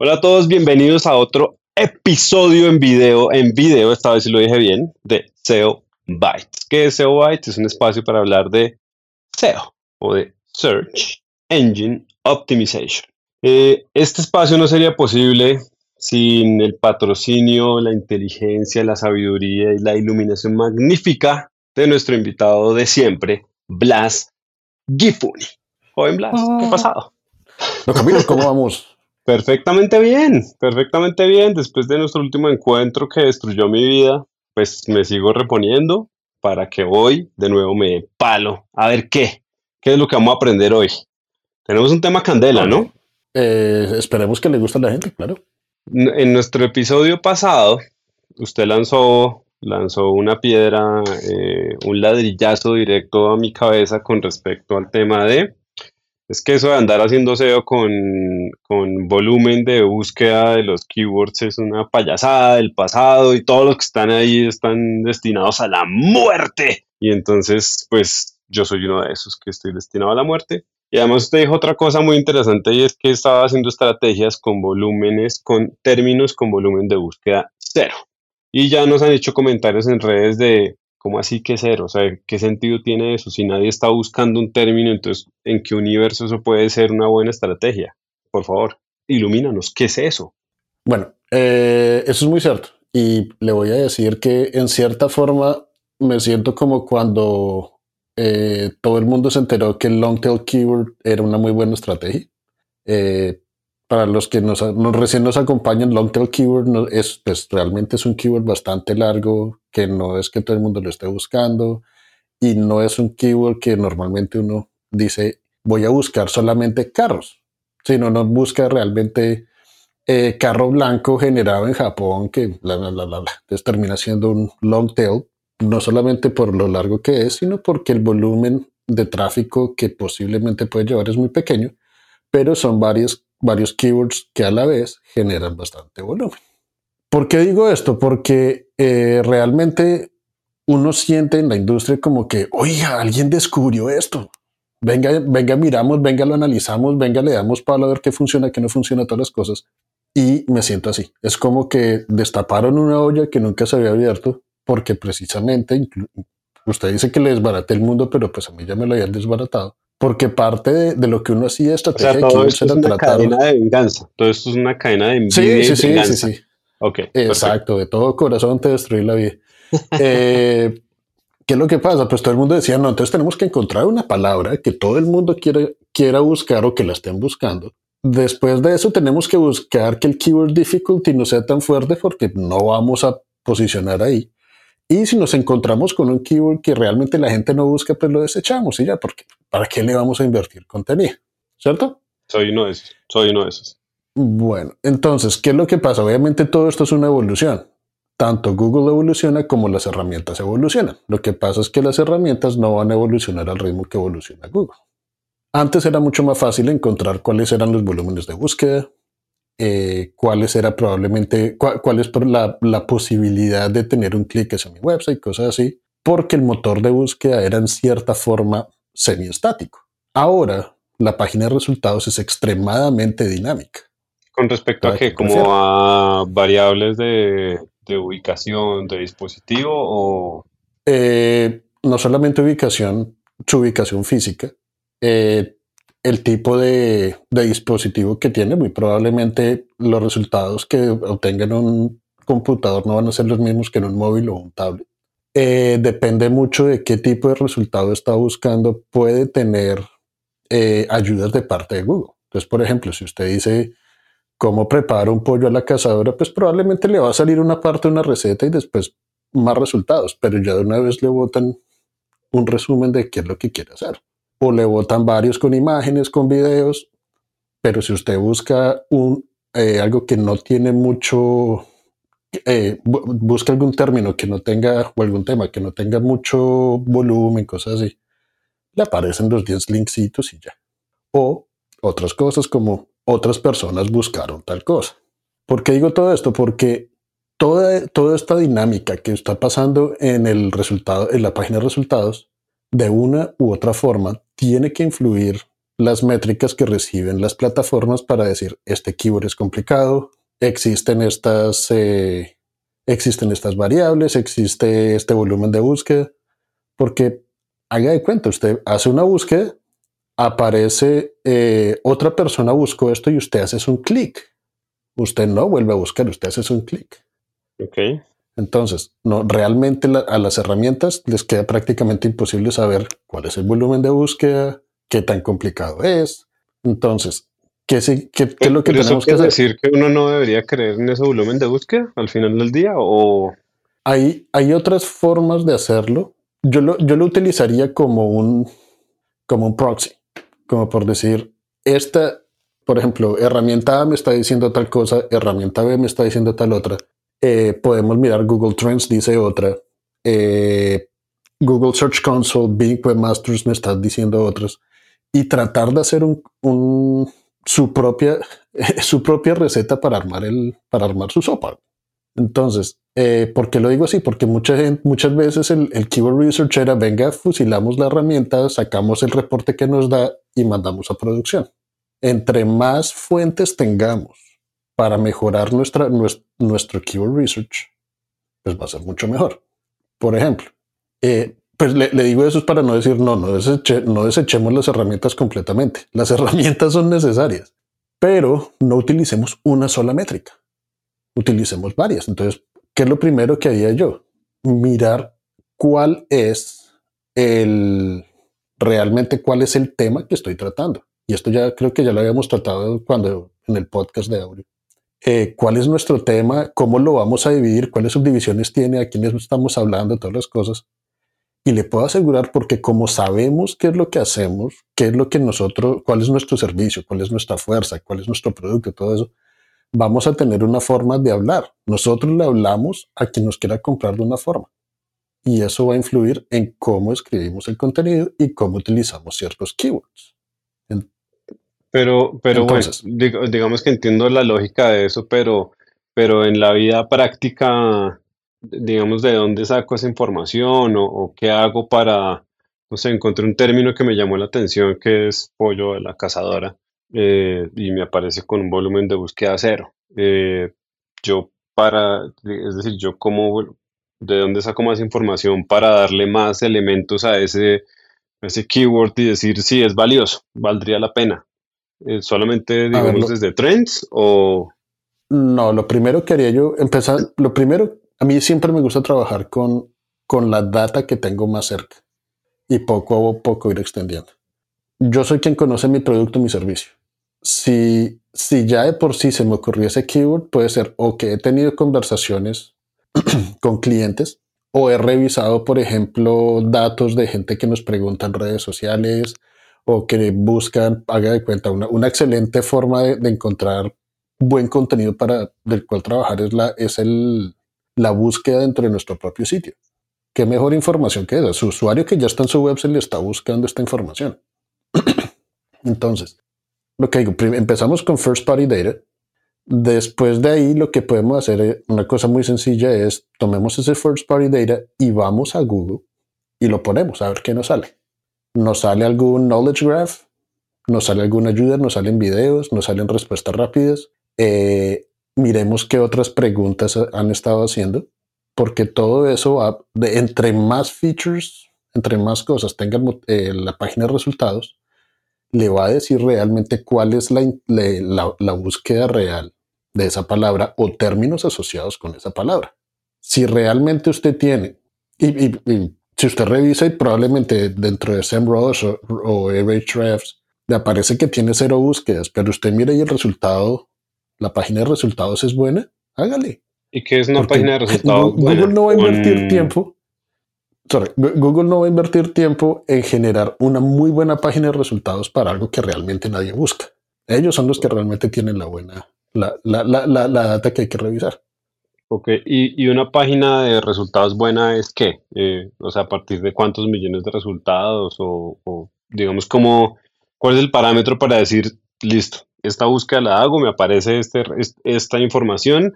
Hola a todos, bienvenidos a otro episodio en video, en video, esta vez si lo dije bien, de SEO Bytes. ¿Qué es SEO Bytes? Es un espacio para hablar de SEO o de Search Engine Optimization. Eh, este espacio no sería posible sin el patrocinio, la inteligencia, la sabiduría y la iluminación magnífica de nuestro invitado de siempre, Blas Gifuni. Joven Blas, ¿qué ha pasado? No, Camilo, ¿cómo vamos? Perfectamente bien, perfectamente bien. Después de nuestro último encuentro que destruyó mi vida, pues me sigo reponiendo para que hoy de nuevo me palo. A ver qué, qué es lo que vamos a aprender hoy. Tenemos un tema candela, ¿no? Eh, esperemos que le guste a la gente, claro. En nuestro episodio pasado, usted lanzó, lanzó una piedra, eh, un ladrillazo directo a mi cabeza con respecto al tema de es que eso de andar haciendo SEO con, con, volumen de búsqueda de los keywords es una payasada del pasado y todos los que están ahí están destinados a la muerte. Y entonces, pues yo soy uno de esos que estoy destinado a la muerte. Y además usted dijo otra cosa muy interesante y es que estaba haciendo estrategias con volúmenes, con términos con volumen de búsqueda cero. Y ya nos han hecho comentarios en redes de, ¿Cómo así que cero? O sea, ¿qué sentido tiene eso? Si nadie está buscando un término, entonces, ¿en qué universo eso puede ser una buena estrategia? Por favor, ilumínanos, ¿qué es eso? Bueno, eh, eso es muy cierto. Y le voy a decir que en cierta forma me siento como cuando eh, todo el mundo se enteró que el long tail keyword era una muy buena estrategia. Eh, para los que nos, recién nos acompañan, long tail keyword es, pues, realmente es un keyword bastante largo, que no es que todo el mundo lo esté buscando y no es un keyword que normalmente uno dice voy a buscar solamente carros, sino no busca realmente eh, carro blanco generado en Japón que bla, bla, bla, bla, bla. Entonces termina siendo un long tail, no solamente por lo largo que es, sino porque el volumen de tráfico que posiblemente puede llevar es muy pequeño, pero son varios varios keywords que a la vez generan bastante volumen. ¿Por qué digo esto? Porque eh, realmente uno siente en la industria como que, oiga, alguien descubrió esto. Venga, venga, miramos, venga, lo analizamos, venga, le damos para ver qué funciona, qué no funciona, todas las cosas. Y me siento así. Es como que destaparon una olla que nunca se había abierto porque precisamente usted dice que le desbarate el mundo, pero pues a mí ya me lo habían desbaratado porque parte de, lo que uno hacía estrategia o sea, todo esto es una cadena de venganza. Todo esto es una cadena de envidia sí, sí, venganza. Sí, sí, sí. Ok. Exacto, de todo corazón te destruí la vida. eh, ¿Qué es lo que pasa? Pues todo el mundo decía, no, entonces tenemos que encontrar una palabra que todo el mundo quiera, quiera buscar o que la estén buscando. Después de eso tenemos que buscar que el keyword difficulty no sea tan fuerte porque no vamos a posicionar ahí. Y si nos encontramos con un keyword que realmente la gente no busca, pues lo desechamos y ya, porque ¿para qué le vamos a invertir contenido? ¿Cierto? Soy uno de esos, soy uno de esos. Bueno, entonces, ¿qué es lo que pasa? Obviamente todo esto es una evolución. Tanto Google evoluciona como las herramientas evolucionan. Lo que pasa es que las herramientas no van a evolucionar al ritmo que evoluciona Google. Antes era mucho más fácil encontrar cuáles eran los volúmenes de búsqueda, eh, cuáles era probablemente, cuál es la, la, posibilidad de tener un clic hacia mi website, cosas así, porque el motor de búsqueda era en cierta forma semiestático. Ahora, la página de resultados es extremadamente dinámica. Con respecto a qué, como a variables de, de, ubicación de dispositivo o... Eh, no solamente ubicación, su ubicación física, eh, el tipo de, dispositivo que tiene, muy probablemente los resultados que obtenga en un computador no van a ser los mismos que en un móvil o un tablet. Eh, depende mucho de qué tipo de resultado está buscando, puede tener eh, ayudas de parte de Google. Entonces, por ejemplo, si usted dice cómo prepara un pollo a la cazadora, pues probablemente le va a salir una parte de una receta y después más resultados, pero ya de una vez le botan un resumen de qué es lo que quiere hacer o le botan varios con imágenes, con videos, pero si usted busca un, eh, algo que no tiene mucho, eh, busca algún término que no tenga, o algún tema que no tenga mucho volumen, cosas así, le aparecen los 10 linksitos y ya. O otras cosas como otras personas buscaron tal cosa. ¿Por qué digo todo esto? Porque toda, toda esta dinámica que está pasando en el resultado, en la página de resultados, de una u otra forma, tiene que influir las métricas que reciben las plataformas para decir, este keyword es complicado, existen estas, eh, existen estas variables, existe este volumen de búsqueda, porque haga de cuenta, usted hace una búsqueda, aparece eh, otra persona buscó esto y usted hace un clic. Usted no vuelve a buscar, usted hace un clic. Ok. Entonces, no, realmente a las herramientas les queda prácticamente imposible saber cuál es el volumen de búsqueda, qué tan complicado es. Entonces, ¿qué, es lo que tenemos que hacer? decir que uno no debería creer en ese volumen de búsqueda al final del día? o Hay, hay otras formas de hacerlo. Yo lo, yo lo utilizaría como un, como un proxy, como por decir, esta, por ejemplo, herramienta A me está diciendo tal cosa, herramienta B me está diciendo tal otra. Eh, podemos mirar Google Trends, dice otra. Eh, Google Search Console, Bing Webmasters me está diciendo otras y tratar de hacer un, su, propia, su propia receta para armar, el, para armar su sopa. Entonces, eh, ¿por qué lo digo así? Porque mucha muchas veces el, el Keyword Research era, venga, fusilamos la herramienta, sacamos el reporte que nos da y mandamos a producción. Entre más fuentes tengamos para mejorar nuestra, nuestro, nuestro Keyword Research, pues va a ser mucho mejor. Por ejemplo, eh, pues le, digo eso es para no decir, no, no, no desechemos las herramientas completamente. Las herramientas son necesarias, pero no utilicemos una sola métrica. Utilicemos varias. Entonces, ¿qué es lo primero que haría yo? Mirar cuál es el, realmente cuál es el tema que estoy tratando. Y esto ya creo que ya lo habíamos tratado cuando en el podcast de audio. Eh, cuál es nuestro tema, cómo lo vamos a dividir, cuáles subdivisiones tiene, a quiénes estamos hablando, todas las cosas. Y le puedo asegurar porque como sabemos qué es lo que hacemos, qué es lo que nosotros, cuál es nuestro servicio, cuál es nuestra fuerza, cuál es nuestro producto, todo eso, vamos a tener una forma de hablar. Nosotros le hablamos a quien nos quiera comprar de una forma. Y eso va a influir en cómo escribimos el contenido y cómo utilizamos ciertos keywords. Pero, pero bueno, digamos que entiendo la lógica de eso, pero, pero en la vida práctica digamos, de dónde saco esa información o, qué hago para, no sé, encontré un término que me llamó la atención que es pollo de la cazadora eh, y me aparece con un volumen de búsqueda cero. Eh, yo para, es decir, yo como, de dónde saco más información para darle más elementos a ese, ese keyword y decir si es valioso, valdría la pena. Eh, solamente, digamos, desde trends o... No, lo primero que haría yo, empezar, lo primero a mí siempre me gusta trabajar con, con la data que tengo más cerca y poco a poco ir extendiendo. Yo soy quien conoce mi producto, mi servicio. Si, si ya de por sí se me ocurrió ese keyword, puede ser o que he tenido conversaciones con clientes o he revisado, por ejemplo, datos de gente que nos pregunta en redes sociales o que buscan, haga de cuenta, una, excelente forma de, de, encontrar buen contenido para del cual trabajar es, la, es el, la búsqueda dentro de nuestro propio sitio. ¿Qué mejor información que esa? Su usuario que ya está en su web se le está buscando esta información. Entonces, lo que digo, empezamos con First Party Data. Después de ahí, lo que podemos hacer, eh, una cosa muy sencilla es, tomemos ese First Party Data y vamos a Google y lo ponemos a ver qué nos sale. Nos sale algún Knowledge Graph, nos sale alguna ayuda, nos salen videos, nos salen respuestas rápidas. Eh, miremos qué otras preguntas han estado haciendo, porque todo eso va, de, entre más features, entre más cosas tenga eh, la página de resultados, le va a decir realmente cuál es la, la, búsqueda real de esa palabra o términos asociados con esa palabra. Si realmente usted tiene, y, si usted revisa y probablemente dentro de SEMrush o, o Ahrefs, le aparece que tiene cero búsquedas, pero usted mira y el resultado la página de resultados es buena, hágale. ¿Y qué es una página de resultados? Google, no va a invertir tiempo. Sorry, Google no va a invertir tiempo en generar una muy buena página de resultados para algo que realmente nadie busca. Ellos son los que realmente tienen la buena, la, la, la, la data que hay que revisar. Ok, ¿Y, y, una página de resultados buena es qué? Eh, o sea, a partir de cuántos millones de resultados o, o digamos como, ¿cuál es el parámetro para decir, listo, esta búsqueda la hago, me aparece este, esta información,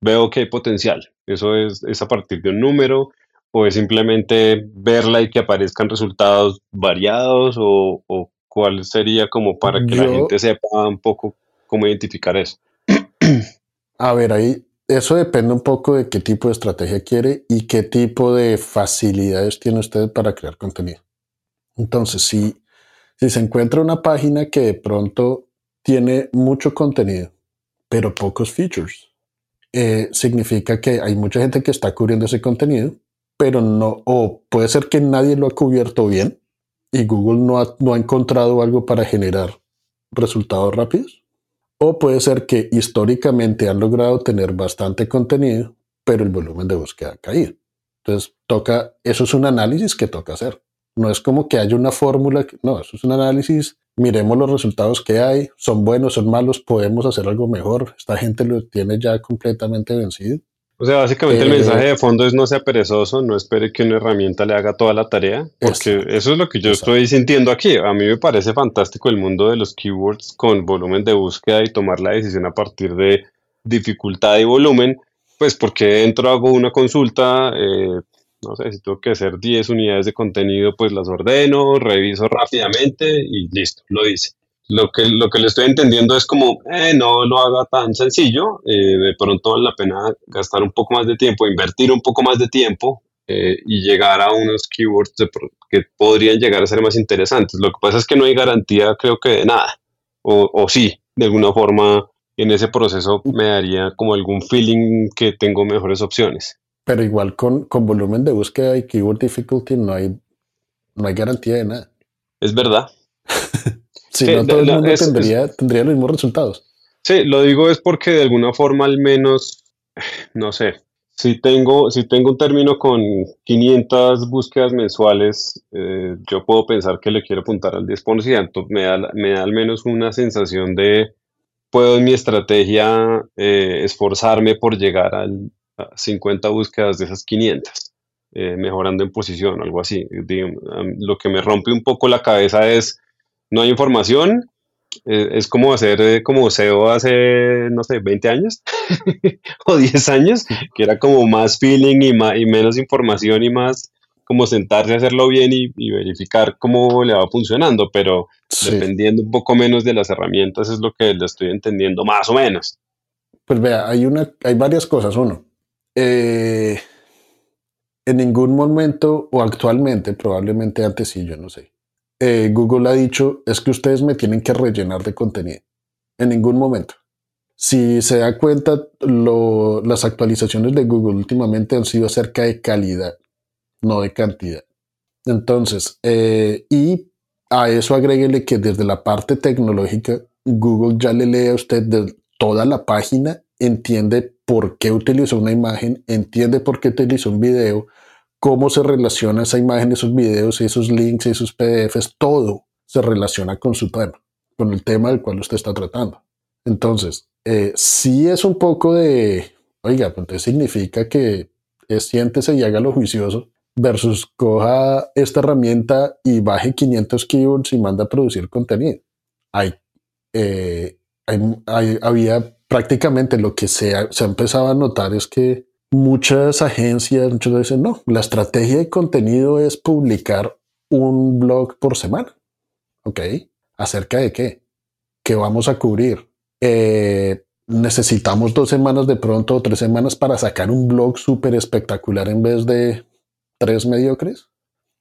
veo que hay potencial. Eso es, a partir de un número o es simplemente verla y que aparezcan resultados variados o, ¿Cuál sería como para que la gente sepa un poco cómo identificar eso? A ver, ahí eso depende un poco de qué tipo de estrategia quiere y qué tipo de facilidades tiene usted para crear contenido. Entonces, si, si se encuentra una página que de pronto tiene mucho contenido, pero pocos features, eh, significa que hay mucha gente que está cubriendo ese contenido, pero no, o puede ser que nadie lo ha cubierto bien y Google no ha, no ha encontrado algo para generar resultados rápidos. O puede ser que históricamente han logrado tener bastante contenido, pero el volumen de búsqueda ha caído. Entonces, toca, eso es un análisis que toca hacer. No es como que haya una fórmula, no, eso es un análisis, miremos los resultados que hay, son buenos, son malos, podemos hacer algo mejor, esta gente lo tiene ya completamente vencido. O sea, básicamente el eh, mensaje de fondo es no sea perezoso, no espere que una herramienta le haga toda la tarea, porque eso es lo que yo estoy sintiendo aquí. A mí me parece fantástico el mundo de los keywords con volumen de búsqueda y tomar la decisión a partir de dificultad y volumen, pues porque dentro hago una consulta, eh, no sé, si tengo que hacer 10 unidades de contenido, pues las ordeno, reviso rápidamente y listo, lo dice. Lo que, lo que le estoy entendiendo es como, eh, no lo haga tan sencillo, eh, de pronto vale la pena gastar un poco más de tiempo, invertir un poco más de tiempo eh, y llegar a unos keywords que podrían llegar a ser más interesantes. Lo que pasa es que no hay garantía, creo que de nada, o, o sí, de alguna forma en ese proceso me daría como algún feeling que tengo mejores opciones. Pero igual con, con volumen de búsqueda y keyword difficulty no hay, no hay garantía de nada. Es verdad. si no, todo el mundo tendría, tendría los mismos resultados. Sí, lo digo es porque de alguna forma al menos, no sé, si tengo, si tengo un término con 500 búsquedas mensuales, eh, yo puedo pensar que le quiero apuntar al 10%. Me da, me da al menos una sensación de, puedo en mi estrategia eh, esforzarme por llegar al, 50 búsquedas de esas 500, eh, mejorando en posición, algo así. lo que me rompe un poco la cabeza es, no hay información, eh, es como hacer eh, como SEO hace, no sé, 20 años o 10 años, que era como más feeling y, más, y menos información y más como sentarse a hacerlo bien y, verificar cómo le va funcionando, pero dependiendo un poco menos de las herramientas es lo que le estoy entendiendo más o menos. Pues vea, hay, una, hay varias cosas. Uno, eh, en ningún momento o actualmente, probablemente antes sí, yo no sé, eh, Google ha dicho es que ustedes me tienen que rellenar de contenido. En ningún momento. Si se da cuenta, las actualizaciones de Google últimamente han sido acerca de calidad, no de cantidad. Entonces, eh, y a eso agréguele que desde la parte tecnológica, Google ya le lee a usted toda la página, entiende por qué utilizó una imagen, entiende por qué utilizó un video, cómo se relaciona esa imagen, esos videos, esos links, esos PDFs, todo se relaciona con su tema, con el tema del cual usted está tratando. Entonces, eh, sí es un poco de, oiga, pues significa que es, siéntese y haga lo juicioso versus coja esta herramienta y baje 500 keywords y manda a producir contenido. Hay, eh, hay, había prácticamente lo que se ha, se empezado a notar es que muchas agencias, muchas no, la estrategia de contenido es publicar un blog por semana. ¿Ok? ¿Acerca de qué? ¿Qué vamos a cubrir? Eh, necesitamos dos semanas de pronto o tres semanas para sacar un blog súper espectacular en vez de tres mediocres.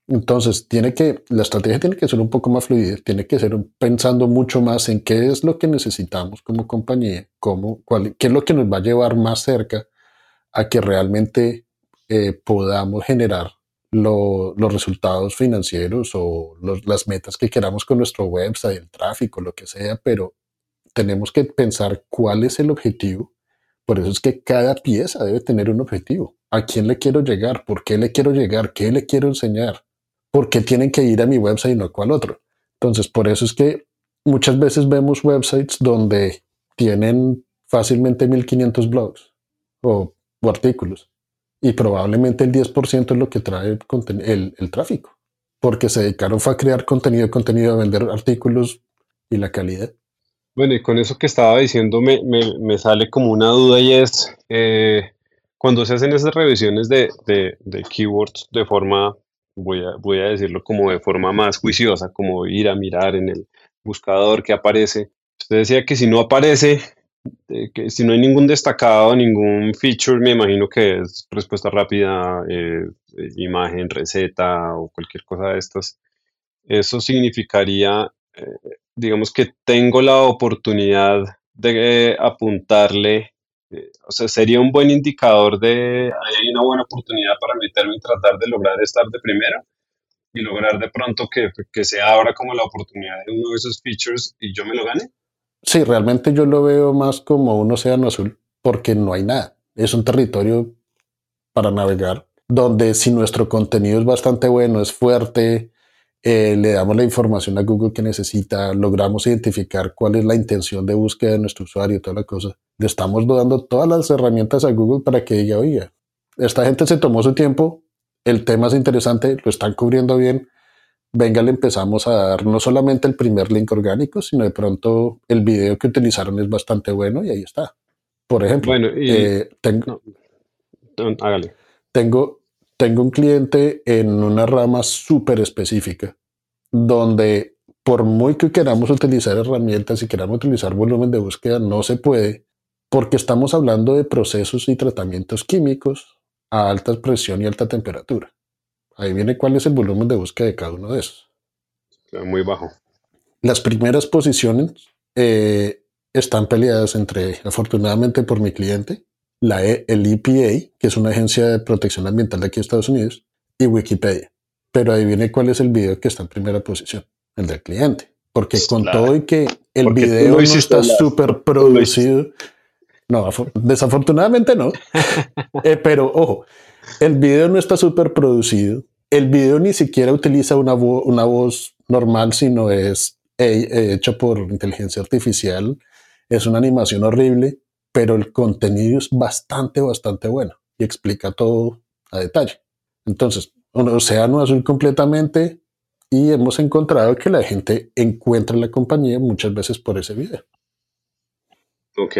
Entonces, tiene que, la estrategia tiene que ser un poco más fluida, tiene que ser pensando mucho más en qué es lo que necesitamos como compañía, cómo, cuál, qué es lo que nos va a llevar más cerca a que realmente eh, podamos generar los resultados financieros o las metas que queramos con nuestro website, el tráfico, lo que sea, pero tenemos que pensar cuál es el objetivo. Por eso es que cada pieza debe tener un objetivo. ¿A quién le quiero llegar? ¿Por qué le quiero llegar? ¿Qué le quiero enseñar? ¿Por qué tienen que ir a mi website y no a cual otro? Entonces, por eso es que muchas veces vemos websites donde tienen fácilmente 1500 blogs o, artículos y probablemente el 10% es lo que trae el, el, tráfico, porque se dedicaron a crear contenido, contenido, a vender artículos y la calidad. Bueno, y con eso que estaba diciendo me, me, sale como una duda y es, eh, cuando se hacen esas revisiones de, de, de, keywords de forma voy a, voy a decirlo como de forma más juiciosa, como ir a mirar en el buscador que aparece. Usted decía que si no aparece, eh, que si no hay ningún destacado, ningún feature, me imagino que es respuesta rápida, eh, imagen, receta o cualquier cosa de estas. Eso significaría, eh, digamos que tengo la oportunidad de apuntarle, o sea, sería un buen indicador de, hay una buena oportunidad para meterme y tratar de lograr estar de primera y lograr de pronto que, que se abra como la oportunidad de uno de esos features y yo me lo gane. Sí, realmente yo lo veo más como un océano azul porque no hay nada. Es un territorio para navegar donde si nuestro contenido es bastante bueno, es fuerte, eh, le damos la información a Google que necesita, logramos identificar cuál es la intención de búsqueda de nuestro usuario, y toda la cosa. Le estamos dando todas las herramientas a Google para que diga, oiga, esta gente se tomó su tiempo, el tema es interesante, lo están cubriendo bien, venga, le empezamos a dar no solamente el primer link orgánico, sino de pronto el video que utilizaron es bastante bueno y ahí está. Por ejemplo, eh, tengo, hágale. tengo, tengo un cliente en una rama súper específica donde por muy que queramos utilizar herramientas y queramos utilizar volumen de búsqueda, no se puede porque estamos hablando de procesos y tratamientos químicos a alta presión y alta temperatura. Ahí viene cuál es el volumen de búsqueda de cada uno de esos. Muy bajo. Las primeras posiciones eh, están peleadas entre, afortunadamente por mi cliente, la e, el EPA, que es una agencia de protección ambiental de aquí de Estados Unidos, y Wikipedia. Pero ahí viene cuál es el video que está en primera posición, el del cliente. Porque con todo y que el video no está súper producido, no, desafortunadamente no. Eh, pero ojo, el video no está súper producido el video ni siquiera utiliza una, una voz normal, sino es eh, hecho por inteligencia artificial. Es una animación horrible, pero el contenido es bastante, bastante bueno y explica todo a detalle. Entonces, océano azul completamente y hemos encontrado que la gente encuentra la compañía muchas veces por ese video. Ok.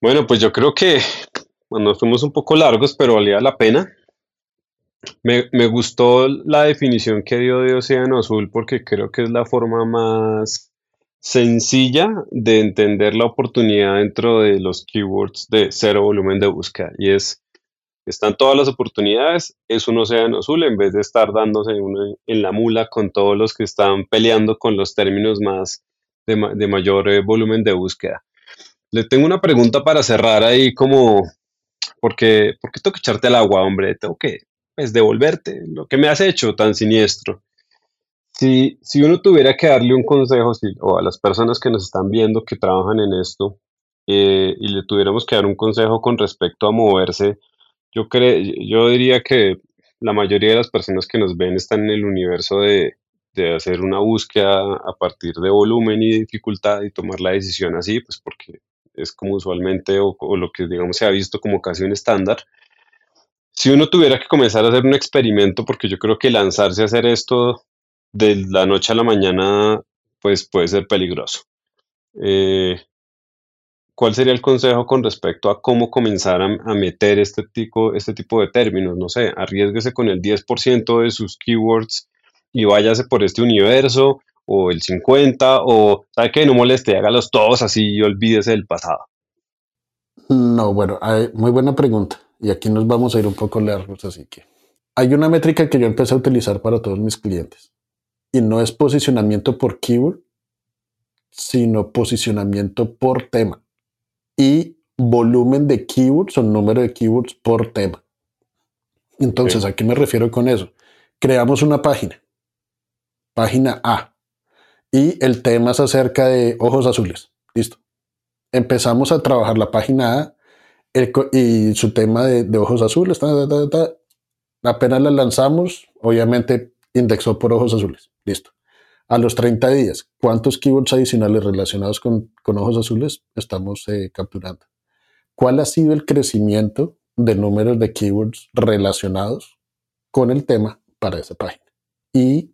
Bueno, pues yo creo que bueno, fuimos un poco largos, pero valía la pena. Me, me, gustó la definición que dio de Océano Azul porque creo que es la forma más sencilla de entender la oportunidad dentro de los keywords de cero volumen de búsqueda. Y es, están todas las oportunidades, es un océano azul en vez de estar dándose en la mula con todos los que están peleando con los términos más de, de mayor eh, volumen de búsqueda. Le tengo una pregunta para cerrar ahí como, porque, porque tengo que echarte al agua, hombre, tengo que pues devolverte lo que me has hecho tan siniestro. Si, si uno tuviera que darle un consejo o a las personas que nos están viendo que trabajan en esto eh, y le tuviéramos que dar un consejo con respecto a moverse, yo, yo diría que la mayoría de las personas que nos ven están en el universo de, de hacer una búsqueda a partir de volumen y dificultad y tomar la decisión así, pues porque es como usualmente o, o, lo que digamos se ha visto como casi un estándar. Si uno tuviera que comenzar a hacer un experimento, porque yo creo que lanzarse a hacer esto de la noche a la mañana, pues puede ser peligroso. Eh, ¿Cuál sería el consejo con respecto a cómo comenzar a, meter este tipo, este tipo de términos? No sé, arriesguese con el 10% de sus keywords y váyase por este universo, o el 50%, o ¿sabe qué? No moleste, hágalos todos así y olvídese del pasado. No, bueno, muy buena pregunta. Y aquí nos vamos a ir un poco largos, así que hay una métrica que yo empecé a utilizar para todos mis clientes. Y no es posicionamiento por keyword, sino posicionamiento por tema. Y volumen de keywords o número de keywords por tema. Entonces, ¿a qué me refiero con eso? Creamos una página, página A, y el tema es acerca de ojos azules. Listo. Empezamos a trabajar la página A y su tema de, ojos azules, apenas la lanzamos, obviamente indexó por ojos azules. Listo. A los 30 días, ¿cuántos keywords adicionales relacionados con, ojos azules estamos eh, capturando? ¿Cuál ha sido el crecimiento de números de keywords relacionados con el tema para esa página? Y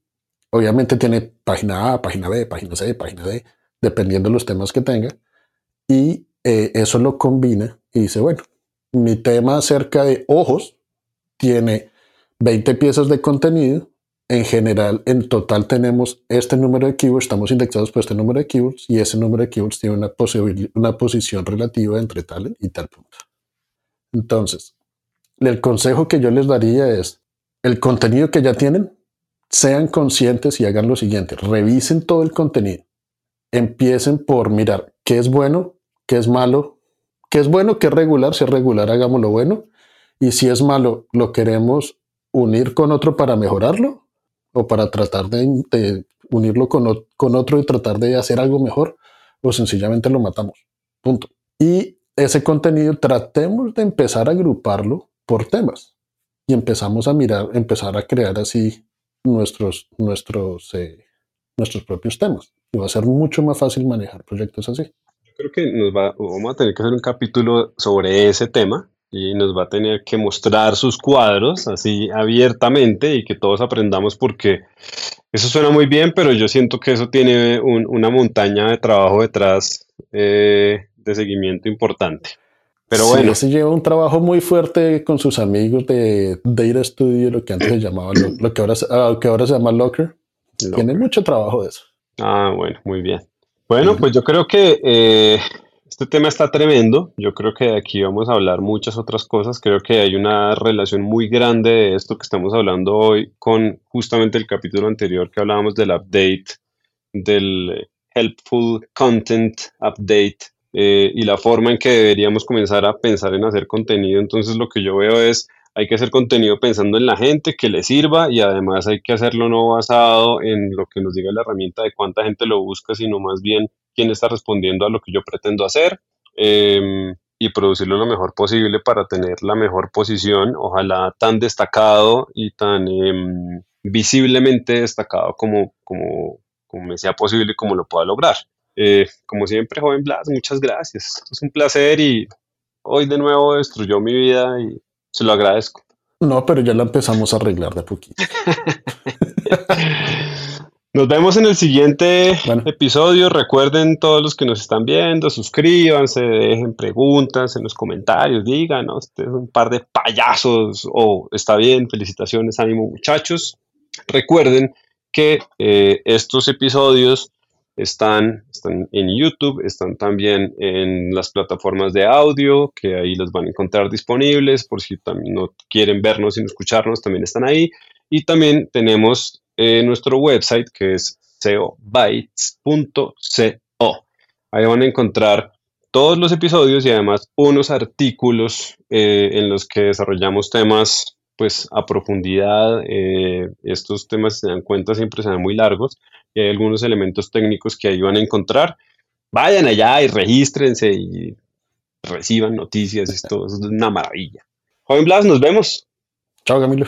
obviamente tiene página A, página B, página C, página D, dependiendo de los temas que tenga. Y eh, eso lo combina y dice, bueno, mi tema acerca de ojos tiene 20 piezas de contenido. En general, en total tenemos este número de keywords, estamos indexados por este número de keywords y ese número de keywords tiene una, una posición relativa entre tal y tal punto. Entonces, el consejo que yo les daría es, el contenido que ya tienen, sean conscientes y hagan lo siguiente, revisen todo el contenido. Empiecen por mirar qué es bueno, qué es malo, qué es bueno, qué es regular, si es regular, hagámoslo bueno. Y si es malo, lo queremos unir con otro para mejorarlo o para tratar de, unirlo con, con, otro y tratar de hacer algo mejor o sencillamente lo matamos. Punto. Y ese contenido tratemos de empezar a agruparlo por temas y empezamos a mirar, empezar a crear así nuestros, nuestros, eh, nuestros propios temas. Y va a ser mucho más fácil manejar proyectos así. Yo creo que nos va, vamos a tener que hacer un capítulo sobre ese tema y nos va a tener que mostrar sus cuadros así abiertamente y que todos aprendamos porque eso suena muy bien, pero yo siento que eso tiene una montaña de trabajo detrás eh, de seguimiento importante. Pero bueno. se lleva un trabajo muy fuerte con sus amigos de Data Studio, lo que antes se llamaba, lo, que, ahora, ah, que ahora se llama Locker. Tiene mucho trabajo de eso. Ah, bueno, muy bien. Bueno, pues yo creo que eh, este tema está tremendo. Yo creo que de aquí vamos a hablar muchas otras cosas. Creo que hay una relación muy grande de esto que estamos hablando hoy con justamente el capítulo anterior que hablábamos del update, del helpful content update eh, y la forma en que deberíamos comenzar a pensar en hacer contenido. Entonces lo que yo veo es, hay que hacer contenido pensando en la gente que le sirva y además hay que hacerlo no basado en lo que nos diga la herramienta de cuánta gente lo busca, sino más bien quién está respondiendo a lo que yo pretendo hacer. Em, y producirlo lo mejor posible para tener la mejor posición, ojalá tan destacado y tan em, visiblemente destacado como, como, como me sea posible y como lo pueda lograr. Eh, como siempre, joven Blas, muchas gracias. Es un placer y hoy de nuevo destruyó mi vida y se lo agradezco. No, pero ya la empezamos a arreglar de poquito. Nos vemos en el siguiente episodio. Recuerden todos los que nos están viendo, suscríbanse, dejen preguntas en los comentarios, díganos, este es un par de payasos o está bien, felicitaciones, ánimo muchachos. Recuerden que eh, estos episodios están, están en YouTube, están también en las plataformas de audio, que ahí los van a encontrar disponibles, por si también no quieren vernos y escucharnos, también están ahí. Y también tenemos eh, nuestro website que es seobytes.co. Ahí van a encontrar todos los episodios y además unos artículos eh, en los que desarrollamos temas pues a profundidad. Eh, estos temas, se dan cuenta, siempre serán muy largos y hay algunos elementos técnicos que ahí van a encontrar. Vayan allá y regístrense y reciban noticias. Esto es una maravilla. Joven Blas, nos vemos. Chao, Camilo.